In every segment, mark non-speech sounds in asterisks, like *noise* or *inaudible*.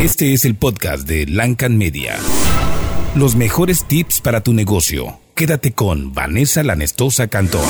Este es el podcast de Lancan Media. Los mejores tips para tu negocio. Quédate con Vanessa Lanestosa Cantón.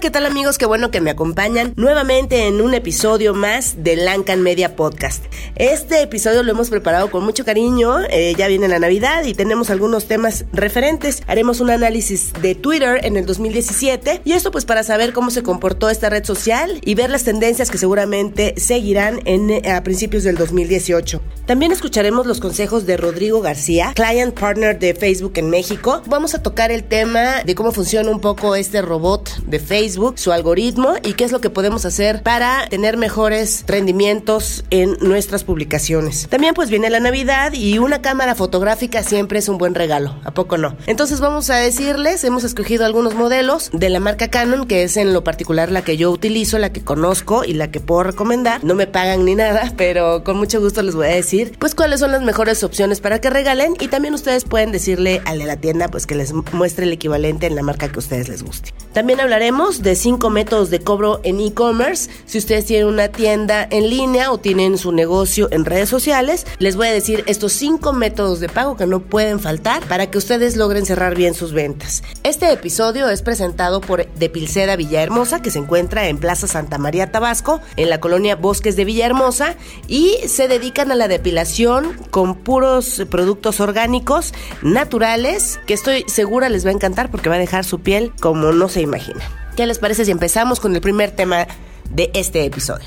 ¿Qué tal amigos? Qué bueno que me acompañan nuevamente en un episodio más de Lancan Media Podcast. Este episodio lo hemos preparado con mucho cariño, eh, ya viene la Navidad y tenemos algunos temas referentes. Haremos un análisis de Twitter en el 2017 y esto pues para saber cómo se comportó esta red social y ver las tendencias que seguramente seguirán en, eh, a principios del 2018. También escucharemos los consejos de Rodrigo García, Client Partner de Facebook en México. Vamos a tocar el tema de cómo funciona un poco este robot de Facebook Su algoritmo y qué es lo que podemos hacer para tener mejores rendimientos en nuestras publicaciones. También pues viene la Navidad y una cámara fotográfica siempre es un buen regalo, ¿a poco no? Entonces vamos a decirles, hemos escogido algunos modelos de la marca Canon, que es en lo particular la que yo utilizo, la que conozco y la que puedo recomendar. No me pagan ni nada, *laughs* pero con mucho gusto les voy a decir pues cuáles son las mejores opciones para que regalen y también ustedes pueden decirle al de la tienda pues que les muestre el equivalente en la marca que a ustedes les guste. También hablaremos de cinco métodos de cobro en e-commerce. Si ustedes tienen una tienda en línea o tienen su negocio en redes sociales, les voy a decir estos cinco métodos de pago que no pueden faltar para que ustedes logren cerrar bien sus ventas. Este episodio es presentado por Depilceda Villahermosa, que se encuentra en Plaza Santa María Tabasco, en la colonia Bosques de Villahermosa, y se dedican a la depilación con puros productos orgánicos, naturales, que estoy segura les va a encantar porque va a dejar su piel como no se imagina. ¿Qué les parece si empezamos con el primer tema de este episodio?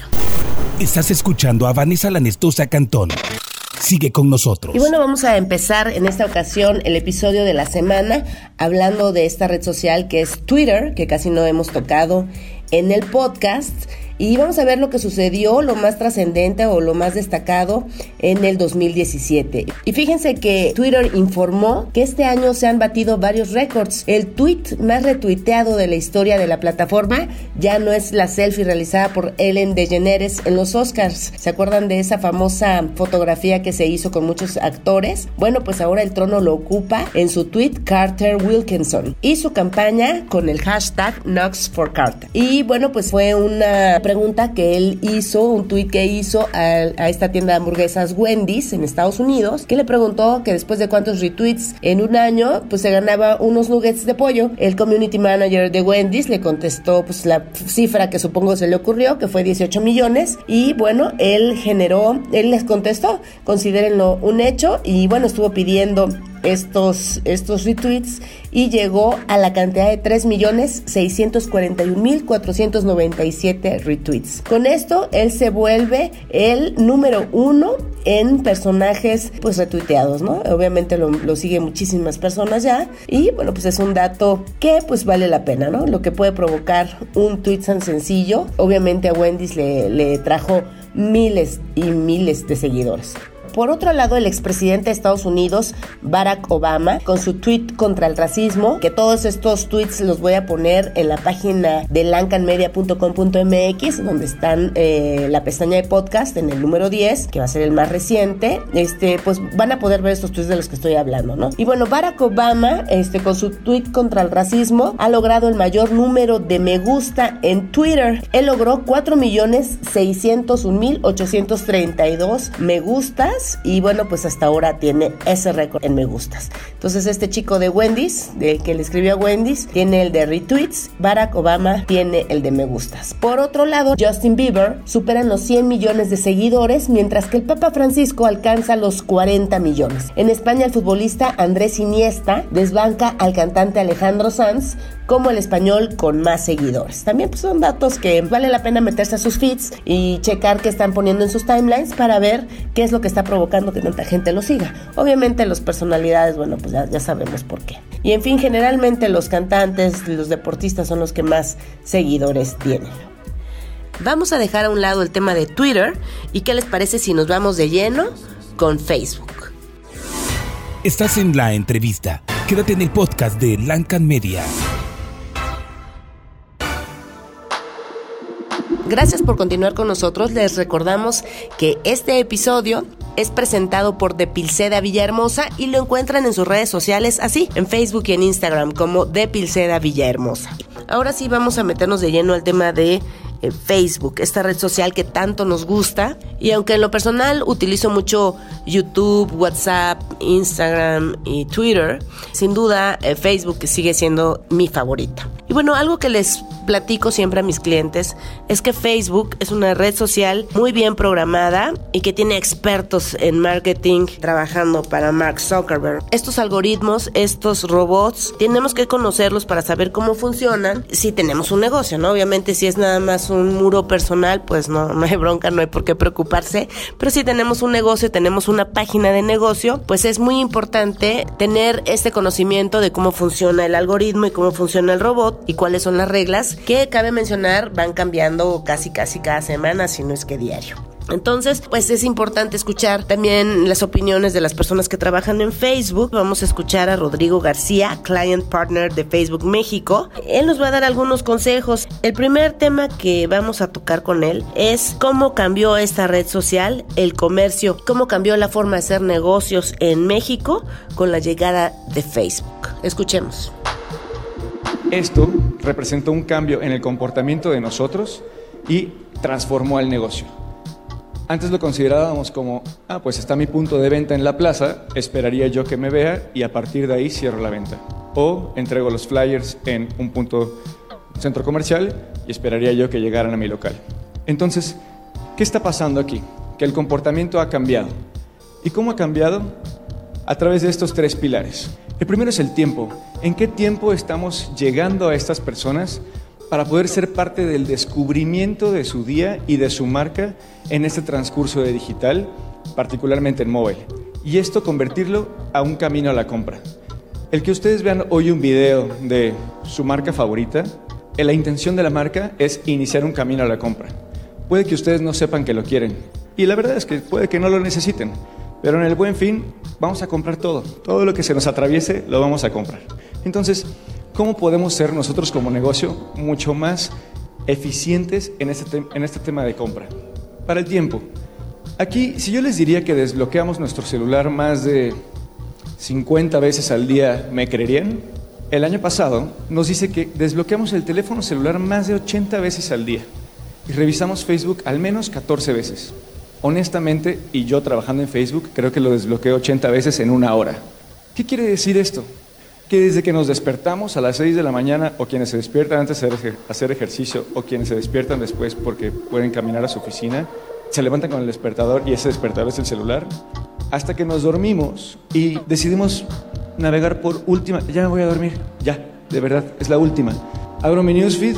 Estás escuchando a Vanessa Lanestosa Cantón. Sigue con nosotros. Y bueno, vamos a empezar en esta ocasión el episodio de la semana hablando de esta red social que es Twitter, que casi no hemos tocado en el podcast y vamos a ver lo que sucedió, lo más trascendente o lo más destacado en el 2017. Y fíjense que Twitter informó que este año se han batido varios récords. El tweet más retuiteado de la historia de la plataforma ya no es la selfie realizada por Ellen DeGeneres en los Oscars. ¿Se acuerdan de esa famosa fotografía que se hizo con muchos actores? Bueno, pues ahora el trono lo ocupa en su tweet Carter Wilkinson y su campaña con el hashtag Knox. Y bueno, pues fue una pregunta que él hizo, un tweet que hizo a, esta tienda de hamburguesas Wendy's en Estados Unidos, que le preguntó que después de cuántos retweets en un año, pues se ganaba unos nuggets de pollo. El community manager de Wendy's le contestó pues la cifra que supongo se le ocurrió, que fue 18 millones, y bueno, él generó, él les contestó, considérenlo un hecho, y bueno, estuvo pidiendo estos, estos retweets y llegó a la cantidad de 3.641.497 retweets. Con esto, él se vuelve el número uno en personajes pues retuiteados, ¿no? Obviamente lo, lo siguen muchísimas personas ya y bueno, pues es un dato que pues vale la pena, ¿no? Lo que puede provocar un tweet tan sencillo, obviamente a Wendy's le trajo miles y miles de seguidores. Por otro lado, el expresidente de Estados Unidos, Barack Obama, con su tweet contra el racismo, que todos estos tweets los voy a poner en la página de lancanmedia.com.mx, donde están eh, la pestaña de podcast en el número 10, que va a ser el más reciente, este, pues van a poder ver estos tweets de los que estoy hablando, ¿no? Y bueno, Barack Obama, este, con su tweet contra el racismo, ha logrado el mayor número de me gusta en Twitter. Él logró 4.601.832 me gustas y bueno, pues hasta ahora tiene ese récord en me gustas. Entonces este chico de Wendy's, de que le escribió a Wendy's, tiene el de retweets, Barack Obama tiene el de me gustas. Por otro lado, Justin Bieber supera los 100 millones de seguidores, mientras que el Papa Francisco alcanza los 40 millones. En España el futbolista Andrés Iniesta desbanca al cantante Alejandro Sanz como el español con más seguidores. También pues, son datos que vale la pena meterse a sus feeds y checar qué están poniendo en sus timelines para ver qué es lo que está provocando que tanta gente lo siga. Obviamente las personalidades, bueno, pues ya, ya sabemos por qué. Y en fin, generalmente los cantantes, los deportistas son los que más seguidores tienen. Vamos a dejar a un lado el tema de Twitter y qué les parece si nos vamos de lleno con Facebook. Estás en la entrevista. Quédate en el podcast de Lancan Media. Gracias por continuar con nosotros. Les recordamos que este episodio es presentado por Depilceda Villahermosa y lo encuentran en sus redes sociales así, en Facebook y en Instagram como Depilceda Villahermosa. Ahora sí vamos a meternos de lleno al tema de eh, Facebook, esta red social que tanto nos gusta. Y aunque en lo personal utilizo mucho YouTube, WhatsApp, Instagram y Twitter, sin duda eh, Facebook sigue siendo mi favorita. Y bueno, algo que les platico siempre a mis clientes es que Facebook es una red social muy bien programada y que tiene expertos en marketing trabajando para Mark Zuckerberg. Estos algoritmos, estos robots, tenemos que conocerlos para saber cómo funcionan si tenemos un negocio, ¿no? Obviamente si es nada más un muro personal, pues no, no hay bronca, no hay por qué preocuparse, pero si tenemos un negocio, tenemos una página de negocio, pues es muy importante tener este conocimiento de cómo funciona el algoritmo y cómo funciona el robot y cuáles son las reglas que cabe mencionar van cambiando casi casi cada semana, si no es que diario. Entonces, pues es importante escuchar también las opiniones de las personas que trabajan en Facebook. Vamos a escuchar a Rodrigo García, Client Partner de Facebook México. Él nos va a dar algunos consejos. El primer tema que vamos a tocar con él es cómo cambió esta red social, el comercio, cómo cambió la forma de hacer negocios en México con la llegada de Facebook. Escuchemos. Esto representó un cambio en el comportamiento de nosotros y transformó al negocio. Antes lo considerábamos como, ah, pues está mi punto de venta en la plaza, esperaría yo que me vea y a partir de ahí cierro la venta. O entrego los flyers en un punto centro comercial y esperaría yo que llegaran a mi local. Entonces, ¿qué está pasando aquí? Que el comportamiento ha cambiado. ¿Y cómo ha cambiado? A través de estos tres pilares. El primero es el tiempo. ¿En qué tiempo estamos llegando a estas personas para poder ser parte del descubrimiento de su día y de su marca en este transcurso de digital, particularmente en móvil? Y esto convertirlo a un camino a la compra. El que ustedes vean hoy un video de su marca favorita, eh, la intención de la marca es iniciar un camino a la compra. Puede que ustedes no sepan que lo quieren y la verdad es que puede que no lo necesiten, pero en el buen fin vamos a comprar todo. Todo lo que se nos atraviese lo vamos a comprar. Entonces, ¿cómo podemos ser nosotros como negocio mucho más eficientes en este, en este tema de compra? Para el tiempo. Aquí, si yo les diría que desbloqueamos nuestro celular más de 50 veces al día, ¿me creerían? El año pasado nos dice que desbloqueamos el teléfono celular más de 80 veces al día y revisamos Facebook al menos 14 veces honestamente, y yo trabajando en Facebook, creo que lo desbloqueé 80 veces en una hora. ¿Qué quiere decir esto? Que desde que nos despertamos a las 6 de la mañana, o quienes se despiertan antes de hacer ejercicio, o quienes se despiertan después porque pueden caminar a su oficina, se levantan con el despertador y ese despertador es el celular, hasta que nos dormimos y decidimos navegar por última, ya me voy a dormir, ya, de verdad, es la última. Abro mi newsfeed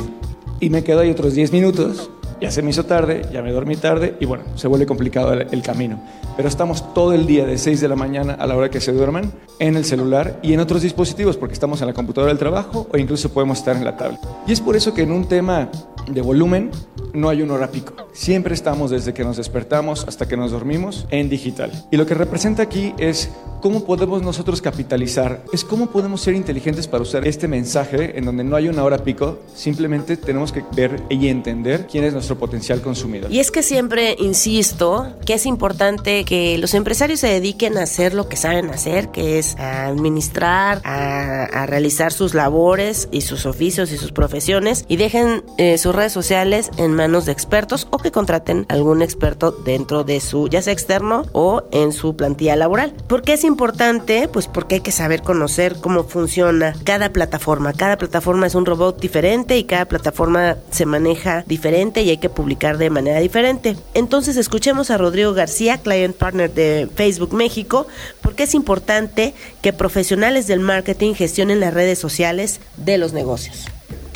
y me quedo ahí otros 10 minutos ya se me hizo tarde, ya me dormí tarde y bueno, se vuelve complicado el, camino. Pero estamos todo el día de 6 de la mañana a la hora que se duerman en el celular y en otros dispositivos porque estamos en la computadora del trabajo o incluso podemos estar en la tablet. Y es por eso que en un tema de volumen no hay un hora pico. Siempre estamos desde que nos despertamos hasta que nos dormimos en digital. Y lo que representa aquí es cómo podemos nosotros capitalizar, es cómo podemos ser inteligentes para usar este mensaje en donde no hay una hora pico, simplemente tenemos que ver y entender quién es nuestro potencial consumidor. Y es que siempre insisto que es importante que los empresarios se dediquen a hacer lo que saben hacer, que es administrar, a, realizar sus labores y sus oficios y sus profesiones y dejen eh, sus redes sociales en manos de expertos o que contraten algún experto dentro de su, ya sea externo o en su plantilla laboral. ¿Por qué es importante? Pues porque hay que saber conocer cómo funciona cada plataforma. Cada plataforma es un robot diferente y cada plataforma se maneja diferente y hay que publicar de manera diferente. Entonces escuchemos a Rodrigo García, Client Partner de Facebook México, porque es importante que profesionales del marketing gestionen las redes sociales de los negocios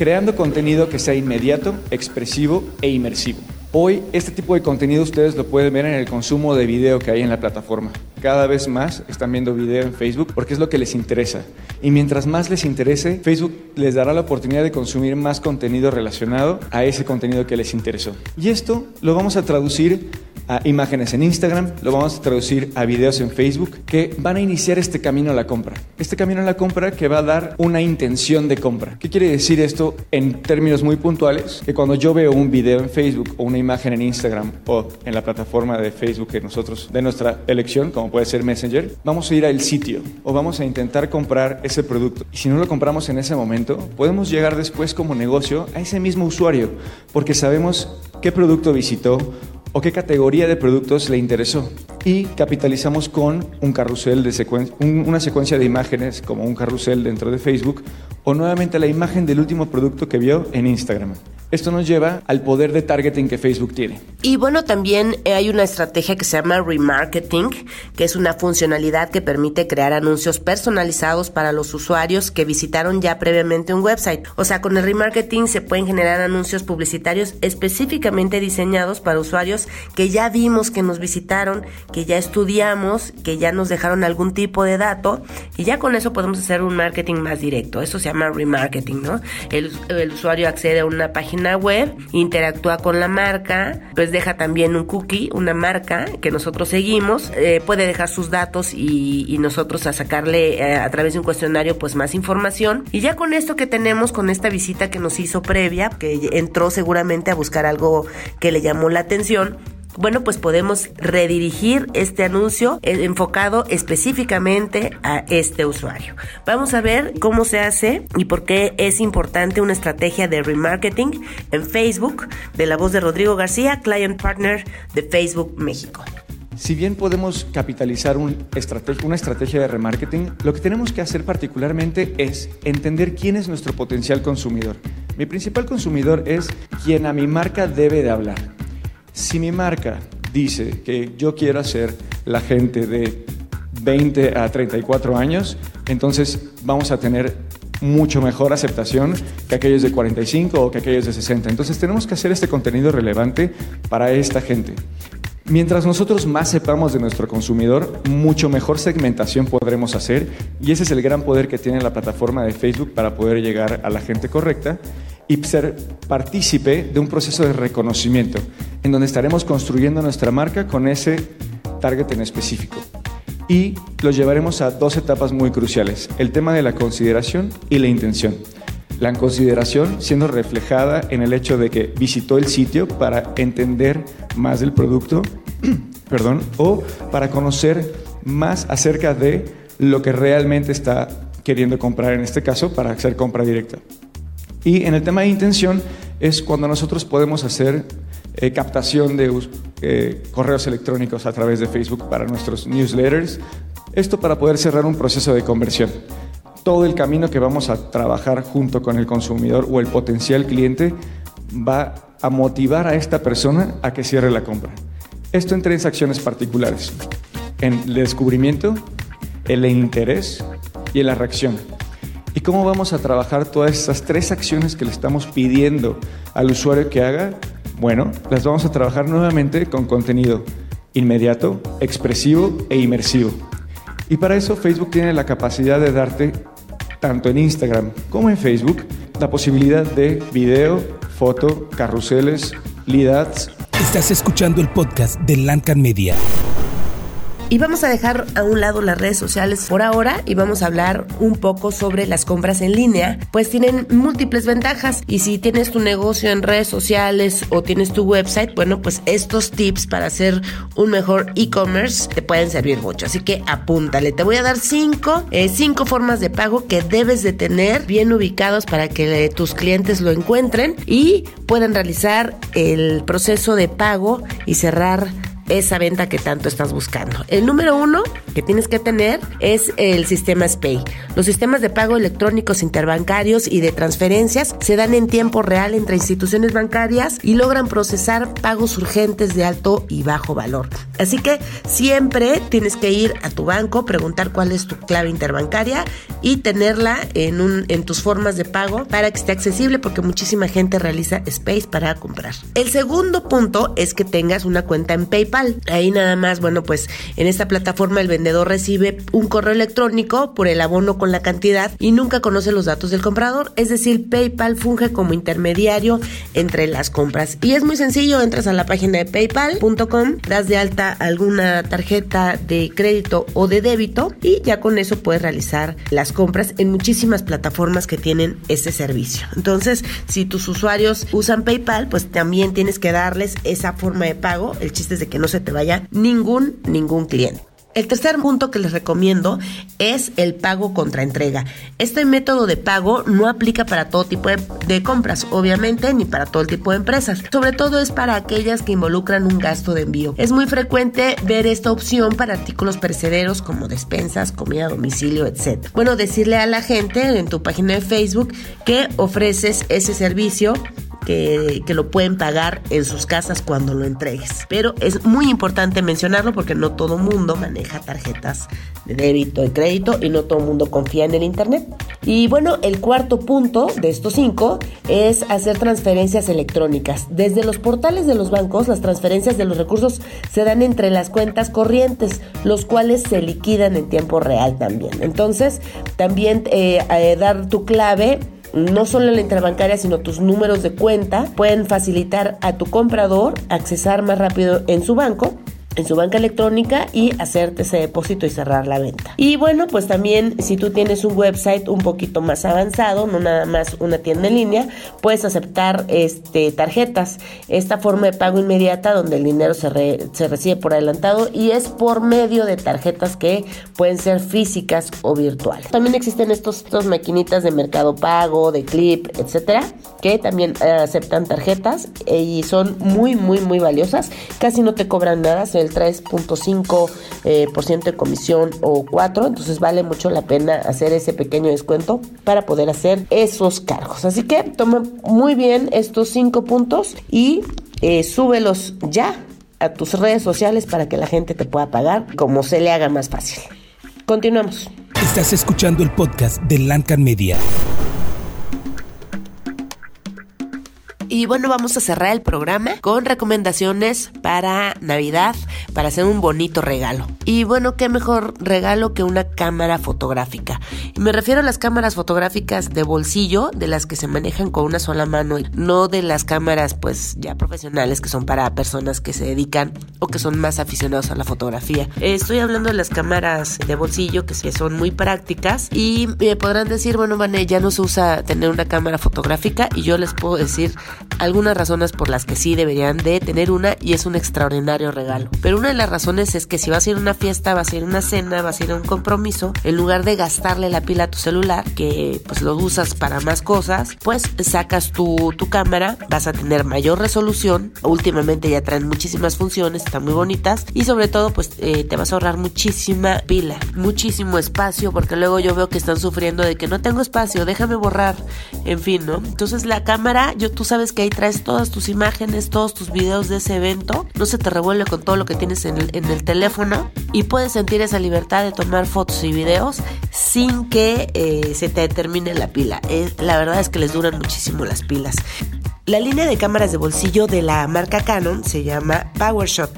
creando contenido que sea inmediato, expresivo e inmersivo. Hoy este tipo de contenido ustedes lo pueden ver en el consumo de video que hay en la plataforma. Cada vez más están viendo video en Facebook porque es lo que les interesa. Y mientras más les interese, Facebook les dará la oportunidad de consumir más contenido relacionado a ese contenido que les interesó. Y esto lo vamos a traducir a imágenes en Instagram, lo vamos a traducir a videos en Facebook, que van a iniciar este camino a la compra. Este camino a la compra que va a dar una intención de compra. ¿Qué quiere decir esto en términos muy puntuales? Que cuando yo veo un video en Facebook o una imagen en Instagram o en la plataforma de Facebook que nosotros, de nuestra elección, como puede ser Messenger, vamos a ir al sitio o vamos a intentar comprar ese producto. Y si no lo compramos en ese momento, podemos llegar después como negocio a ese mismo usuario, porque sabemos qué producto visitó o qué categoría de productos le interesó. Y capitalizamos con un carrusel de una secuencia de imágenes como un carrusel dentro de Facebook o nuevamente la imagen del último producto que vio en Instagram. Esto nos lleva al poder de targeting que Facebook tiene. Y bueno, también eh, hay una estrategia que se llama remarketing, que es una funcionalidad que permite crear anuncios personalizados para los usuarios que visitaron ya previamente un website. O sea, con el remarketing se pueden generar anuncios publicitarios específicamente diseñados para usuarios que ya vimos que nos visitaron, que ya estudiamos, que ya nos dejaron algún tipo de dato y ya con eso podemos hacer un marketing más directo. Eso se llama remarketing, ¿no? El, el usuario accede a una página web, interactúa con la marca, pues deja también un cookie, una marca que nosotros seguimos, eh, puede dejar sus datos y, nosotros a sacarle eh, a través de un cuestionario pues más información. Y ya con esto que tenemos, con esta visita que nos hizo previa, que entró seguramente a buscar algo que le llamó la atención, bueno, pues podemos redirigir este anuncio eh, enfocado específicamente a este usuario. Vamos a ver cómo se hace y por qué es importante una estrategia de remarketing en Facebook de la voz de Rodrigo García, Client Partner de Facebook México. Si bien podemos capitalizar una estrategia de remarketing, lo que tenemos que hacer particularmente es entender quién es nuestro potencial consumidor. Mi principal consumidor es quien a mi marca debe de hablar. Si mi marca dice que yo quiero hacer la gente de 20 a 34 años, entonces vamos a tener mucho mejor aceptación que aquellos de 45 o que aquellos de 60. Entonces tenemos que hacer este contenido relevante para esta gente. Mientras nosotros más sepamos de nuestro consumidor, mucho mejor segmentación podremos hacer y ese es el gran poder que tiene la plataforma de Facebook para poder llegar a la gente correcta y ser partícipe de un proceso de reconocimiento en donde estaremos construyendo nuestra marca con ese target en específico. Y lo llevaremos a dos etapas muy cruciales, el tema de la consideración y la intención. La consideración siendo reflejada en el hecho de que visitó el sitio para entender más del producto, *clears throat* perdón, o para conocer más acerca de lo que realmente está queriendo comprar en este caso para hacer compra directa. Y en el tema de intención es cuando nosotros podemos hacer eh, captación de eh, correos electrónicos a través de Facebook para nuestros newsletters. Esto para poder cerrar un proceso de conversión. Todo el camino que vamos a trabajar junto con el consumidor o el potencial cliente va a motivar a esta persona a que cierre la compra. Esto en tres acciones particulares. En el descubrimiento, el interés y en la reacción. ¿Y cómo vamos a trabajar todas estas tres acciones que le estamos pidiendo al usuario que haga? Bueno, las vamos a trabajar nuevamente con contenido inmediato, expresivo e inmersivo. Y para eso Facebook tiene la capacidad de darte, tanto en Instagram como en Facebook, la posibilidad de video, foto, carruseles, lead ads. Estás escuchando el podcast de Lancan Media. Y vamos a dejar a un lado las redes sociales por ahora y vamos a hablar un poco sobre las compras en línea, pues tienen múltiples ventajas y si tienes tu negocio en redes sociales o tienes tu website, bueno, pues estos tips para hacer un mejor e-commerce te pueden servir mucho. Así que apúntale, te voy a dar cinco, eh, cinco formas de pago que debes de tener bien ubicados para que tus clientes lo encuentren y puedan realizar el proceso de pago y cerrar esa venta que tanto estás buscando. El número uno que tienes que tener es el sistema SPAY. Los sistemas de pago electrónicos interbancarios y de transferencias se dan en tiempo real entre instituciones bancarias y logran procesar pagos urgentes de alto y bajo valor. Así que siempre tienes que ir a tu banco, preguntar cuál es tu clave interbancaria y tenerla en, un, en tus formas de pago para que esté accesible porque muchísima gente realiza Space para comprar. El segundo punto es que tengas una cuenta en PayPal Ahí nada más, bueno, pues en esta plataforma el vendedor recibe un correo electrónico por el abono con la cantidad y nunca conoce los datos del comprador. Es decir, PayPal funge como intermediario entre las compras. Y es muy sencillo, entras a la página de paypal.com, das de alta alguna tarjeta de crédito o de débito y ya con eso puedes realizar las compras en muchísimas plataformas que tienen ese servicio. Entonces, si tus usuarios usan PayPal, pues también tienes que darles esa forma de pago. El chiste es de que no se te vaya ningún, ningún cliente. El tercer punto que les recomiendo es el pago contra entrega. Este método de pago no aplica para todo tipo de, compras, obviamente, ni para todo tipo de empresas. Sobre todo es para aquellas que involucran un gasto de envío. Es muy frecuente ver esta opción para artículos perecederos como despensas, comida a domicilio, etc. Bueno, decirle a la gente en tu página de Facebook que ofreces ese servicio que, lo pueden pagar en sus casas cuando lo entregues. Pero es muy importante mencionarlo porque no todo mundo maneja tarjetas de débito y crédito y no todo mundo confía en el Internet. Y bueno, el cuarto punto de estos cinco es hacer transferencias electrónicas. Desde los portales de los bancos, las transferencias de los recursos se dan entre las cuentas corrientes, los cuales se liquidan en tiempo real también. Entonces, también eh, eh, dar tu clave no solo la interbancaria, sino tus números de cuenta pueden facilitar a tu comprador accesar más rápido en su banco en su banca electrónica y hacerte ese depósito y cerrar la venta. Y bueno, pues también si tú tienes un website un poquito más avanzado, no nada más una tienda en línea, puedes aceptar este, tarjetas, esta forma de pago inmediata donde el dinero se, se recibe por adelantado y es por medio de tarjetas que pueden ser físicas o virtuales. También existen estos, estos maquinitas de mercado pago, de clip, etcétera, que también eh, aceptan tarjetas eh, y son muy, muy, muy valiosas. Casi no te cobran nada, el 3.5% eh, de comisión o 4, entonces vale mucho la pena hacer ese pequeño descuento para poder hacer esos cargos. Así que toma muy bien estos 5 puntos y eh, súbelos ya a tus redes sociales para que la gente te pueda pagar como se le haga más fácil. Continuamos. Estás escuchando el podcast de Lancan Media. Y bueno, vamos a cerrar el programa con recomendaciones para Navidad, para hacer un bonito regalo. Y bueno, qué mejor regalo que una cámara fotográfica. Me refiero a las cámaras fotográficas de bolsillo, de las que se manejan con una sola mano, no de las cámaras pues ya profesionales que son para personas que se dedican o que son más aficionados a la fotografía. Estoy hablando de las cámaras de bolsillo que son muy prácticas y me podrán decir, bueno, Vane, ya no se usa tener una cámara fotográfica y yo les puedo decir algunas razones por las que sí deberían de tener una y es un extraordinario regalo. Pero una de las razones es que si vas a ir a una fiesta, vas a ir a una cena, vas a ir a un compromiso, en lugar de gastarle la pila a tu celular, que pues lo usas para más cosas, pues sacas tu, tu cámara, vas a tener mayor resolución, últimamente ya traen muchísimas funciones, están muy bonitas y sobre todo pues eh, te vas a ahorrar muchísima pila, muchísimo espacio, porque luego yo veo que están sufriendo de que no tengo espacio, déjame borrar, en fin, ¿no? Entonces la cámara, yo tú sabes que traes todas tus imágenes, todos tus videos de ese evento, no se te revuelve con todo lo que tienes en el, teléfono y puedes sentir esa libertad de tomar fotos y videos sin que eh, se te termine la pila. la verdad es que les duran muchísimo las pilas. La línea de cámaras de bolsillo de la marca Canon se llama PowerShot.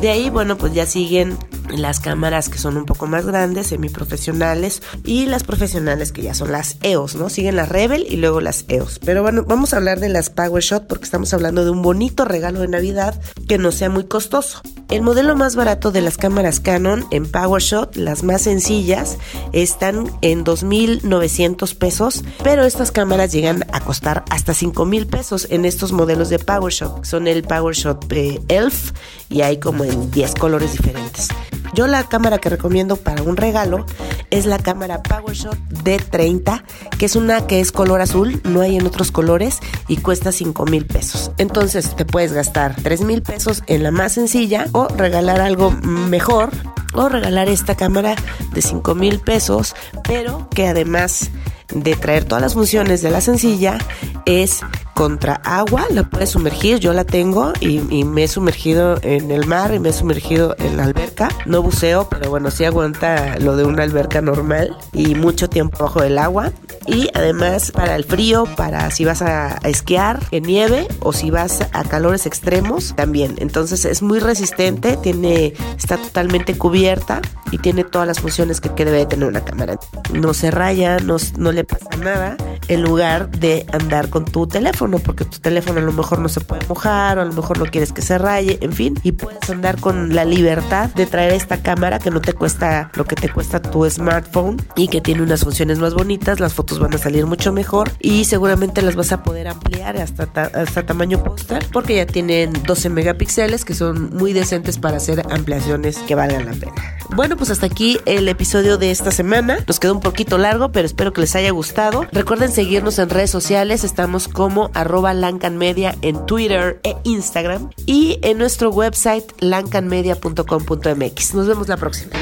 De ahí, bueno, pues ya siguen las cámaras que son un poco más grandes, semiprofesionales, y las profesionales que ya son las EOS, ¿no? Siguen las Rebel y luego las EOS. Pero bueno, vamos a hablar de las PowerShot porque estamos hablando de un bonito regalo de Navidad que no sea muy costoso. El modelo más barato de las cámaras Canon en PowerShot, las más sencillas, están en 2.900 pesos, pero estas cámaras llegan a costar hasta 5.000 pesos en estos modelos de PowerShot. Son el PowerShot eh, Elf y hay como en 10 colores diferentes. Yo la cámara que recomiendo para un regalo es la cámara PowerShot D30, que es una que es color azul, no hay en otros colores y cuesta 5 mil pesos. Entonces te puedes gastar 3 mil pesos en la más sencilla o regalar algo mejor o regalar esta cámara de 5 mil pesos, pero que además de traer todas las funciones de la sencilla, es contra agua, la puedes sumergir, yo la tengo y, y, me he sumergido en el mar y me he sumergido en la alberca. No buceo, pero bueno, sí aguanta lo de una alberca normal y mucho tiempo bajo el agua. Y además para el frío, para si vas a, a esquiar en nieve o si vas a calores extremos también. Entonces es muy resistente, tiene, está totalmente cubierta y tiene todas las funciones que, que debe tener una cámara. No se raya, no, no le pasa nada en lugar de andar con tu teléfono, porque tu teléfono a lo mejor no se puede mojar o a lo mejor no quieres que se raye, en fin, y puedes andar con la libertad de traer esta cámara que no te cuesta lo que te cuesta tu smartphone y que tiene unas funciones más bonitas, las fotos van a salir mucho mejor y seguramente las vas a poder ampliar hasta, hasta tamaño póster porque ya tienen 12 megapíxeles que son muy decentes para hacer ampliaciones que valgan la pena. Bueno, pues hasta aquí el episodio de esta semana. Nos quedó un poquito largo, pero espero que les haya gustado. Recuerden seguirnos en redes sociales. Estamos como arroba lancanmedia en Twitter e Instagram. Y en nuestro website lancanmedia.com.mx. Nos vemos la próxima.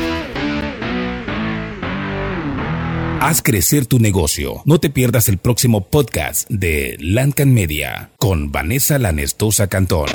Haz crecer tu negocio. No te pierdas el próximo podcast de Lancan Media con Vanessa Lanestosa Cantón.